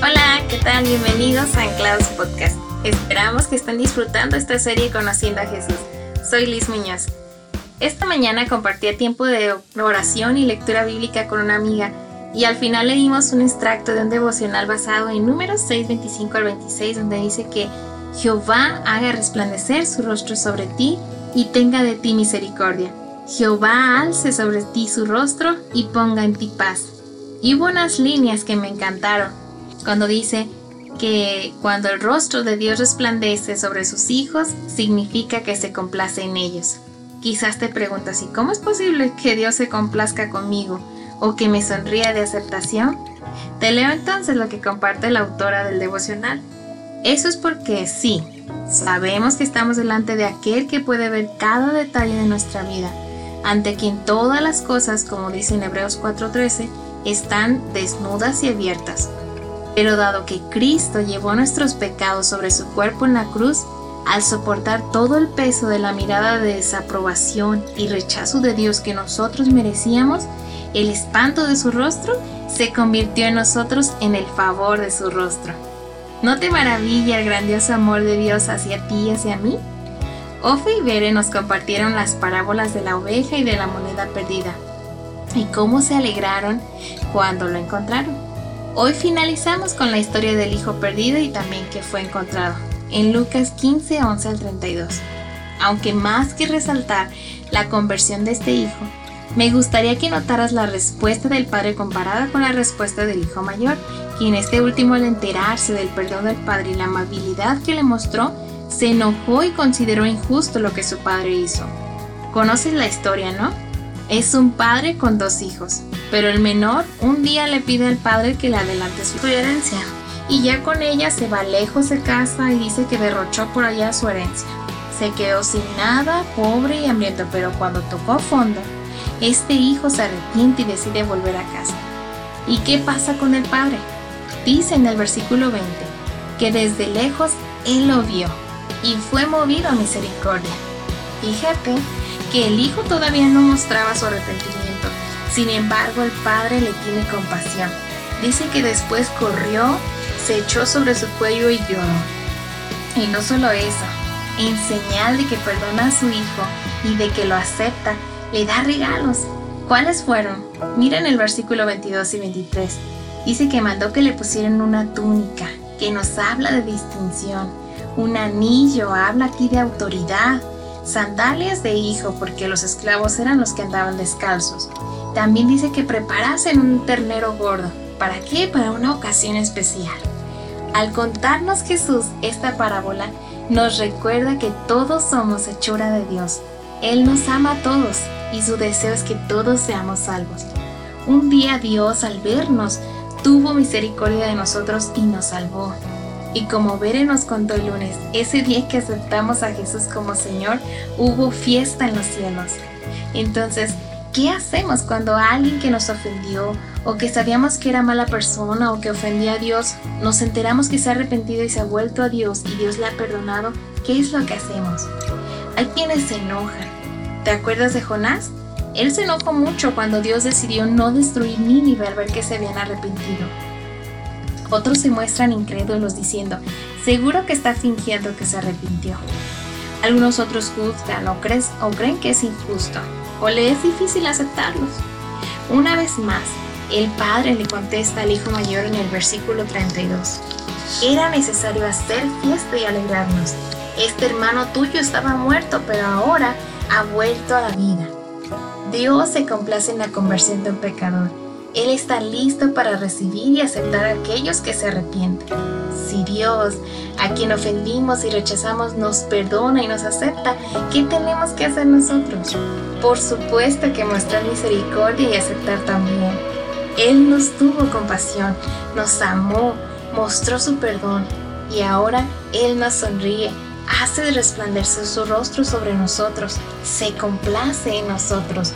tal? Bienvenidos a Anclados Podcast. Esperamos que estén disfrutando esta serie Conociendo a Jesús. Soy Liz Muñoz. Esta mañana compartí tiempo de oración y lectura bíblica con una amiga y al final leímos un extracto de un devocional basado en números 6, 25 al 26 donde dice que Jehová haga resplandecer su rostro sobre ti y tenga de ti misericordia. Jehová alce sobre ti su rostro y ponga en ti paz. Y hubo unas líneas que me encantaron cuando dice que cuando el rostro de Dios resplandece sobre sus hijos, significa que se complace en ellos. Quizás te preguntas, ¿y cómo es posible que Dios se complazca conmigo o que me sonría de aceptación? Te leo entonces lo que comparte la autora del devocional. Eso es porque sí, sabemos que estamos delante de aquel que puede ver cada detalle de nuestra vida, ante quien todas las cosas, como dice en Hebreos 4:13, están desnudas y abiertas. Pero dado que Cristo llevó nuestros pecados sobre su cuerpo en la cruz, al soportar todo el peso de la mirada de desaprobación y rechazo de Dios que nosotros merecíamos, el espanto de su rostro se convirtió en nosotros en el favor de su rostro. ¿No te maravilla el grandioso amor de Dios hacia ti y hacia mí? Ofe y Bere nos compartieron las parábolas de la oveja y de la moneda perdida y cómo se alegraron cuando lo encontraron. Hoy finalizamos con la historia del hijo perdido y también que fue encontrado, en Lucas 15, 11 al 32. Aunque más que resaltar la conversión de este hijo, me gustaría que notaras la respuesta del padre comparada con la respuesta del hijo mayor, quien este último al enterarse del perdón del padre y la amabilidad que le mostró, se enojó y consideró injusto lo que su padre hizo. Conoces la historia, ¿no? Es un padre con dos hijos, pero el menor un día le pide al padre que le adelante su herencia, y ya con ella se va lejos de casa y dice que derrochó por allá su herencia. Se quedó sin nada, pobre y hambriento, pero cuando tocó fondo, este hijo se arrepiente y decide volver a casa. ¿Y qué pasa con el padre? Dice en el versículo 20 que desde lejos él lo vio y fue movido a misericordia. Fíjate que el hijo todavía no mostraba su arrepentimiento. Sin embargo, el padre le tiene compasión. Dice que después corrió, se echó sobre su cuello y lloró. Y no solo eso, en señal de que perdona a su hijo y de que lo acepta, le da regalos. ¿Cuáles fueron? Miren el versículo 22 y 23. Dice que mandó que le pusieran una túnica, que nos habla de distinción. Un anillo habla aquí de autoridad sandalias de hijo, porque los esclavos eran los que andaban descalzos. También dice que preparasen un ternero gordo. ¿Para qué? Para una ocasión especial. Al contarnos Jesús esta parábola, nos recuerda que todos somos hechura de Dios. Él nos ama a todos y su deseo es que todos seamos salvos. Un día Dios al vernos tuvo misericordia de nosotros y nos salvó. Y como Bere nos contó el lunes, ese día que aceptamos a Jesús como Señor, hubo fiesta en los cielos. Entonces, ¿qué hacemos cuando alguien que nos ofendió o que sabíamos que era mala persona o que ofendía a Dios, nos enteramos que se ha arrepentido y se ha vuelto a Dios y Dios le ha perdonado? ¿Qué es lo que hacemos? Hay quienes se enojan. ¿Te acuerdas de Jonás? Él se enojó mucho cuando Dios decidió no destruir Nínive al ver que se habían arrepentido. Otros se muestran incrédulos diciendo, seguro que está fingiendo que se arrepintió. Algunos otros juzgan o, o creen que es injusto o le es difícil aceptarlos. Una vez más, el padre le contesta al hijo mayor en el versículo 32. Era necesario hacer fiesta y alegrarnos. Este hermano tuyo estaba muerto, pero ahora ha vuelto a la vida. Dios se complace en la conversión de un pecador él está listo para recibir y aceptar a aquellos que se arrepienten. Si Dios, a quien ofendimos y rechazamos, nos perdona y nos acepta, ¿qué tenemos que hacer nosotros? Por supuesto que mostrar misericordia y aceptar también. Él nos tuvo compasión, nos amó, mostró su perdón y ahora Él nos sonríe, hace resplandecer su rostro sobre nosotros, se complace en nosotros,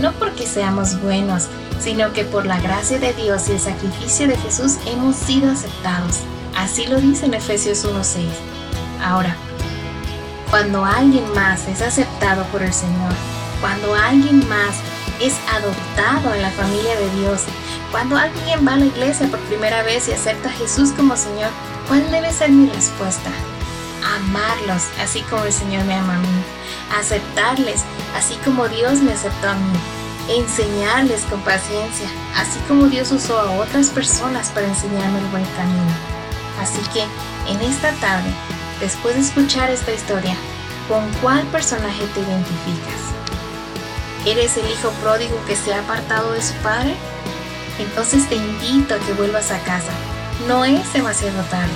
no porque seamos buenos, sino que por la gracia de Dios y el sacrificio de Jesús hemos sido aceptados. Así lo dice en Efesios 1.6. Ahora, cuando alguien más es aceptado por el Señor, cuando alguien más es adoptado en la familia de Dios, Cuando alguien va a la iglesia por primera vez y acepta a Jesús como Señor, ¿cuál debe ser mi respuesta? Amarlos, así como el Señor me ama a mí. Aceptarles, así como Dios me aceptó a mí. Enseñarles con paciencia, así como Dios usó a otras personas para enseñarme el buen camino. Así que, en esta tarde, después de escuchar esta historia, ¿con cuál personaje te identificas? ¿Eres el hijo pródigo que se ha apartado de su padre? Entonces te invito a que vuelvas a casa. No es demasiado tarde.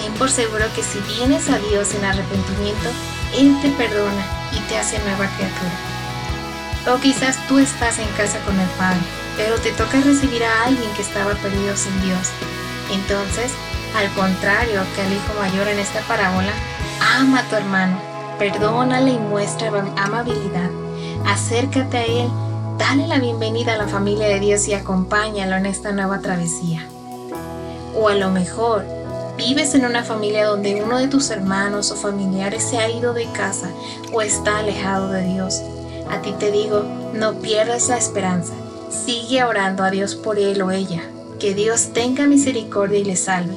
Ten por seguro que si vienes a Dios en arrepentimiento, Él te perdona y te hace nueva criatura. O quizás tú estás en casa con el Padre, pero te toca recibir a alguien que estaba perdido sin Dios. Entonces, al contrario que al hijo mayor en esta parábola, ama a tu hermano, perdónale y muestra amabilidad acércate a Él, dale la bienvenida a la familia de Dios y acompáñalo en esta nueva travesía. O a lo mejor, vives en una familia donde uno de tus hermanos o familiares se ha ido de casa o está alejado de Dios. A ti te digo, no pierdas la esperanza. Sigue orando a Dios por él o ella. Que Dios tenga misericordia y le salve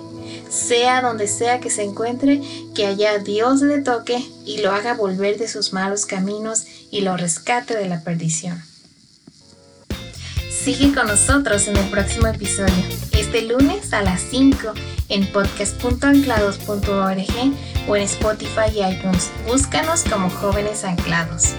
sea donde sea que se encuentre, que allá Dios le toque y lo haga volver de sus malos caminos y lo rescate de la perdición. Sigue con nosotros en el próximo episodio, este lunes a las 5 en podcast.anclados.org o en Spotify y iTunes. Búscanos como jóvenes anclados.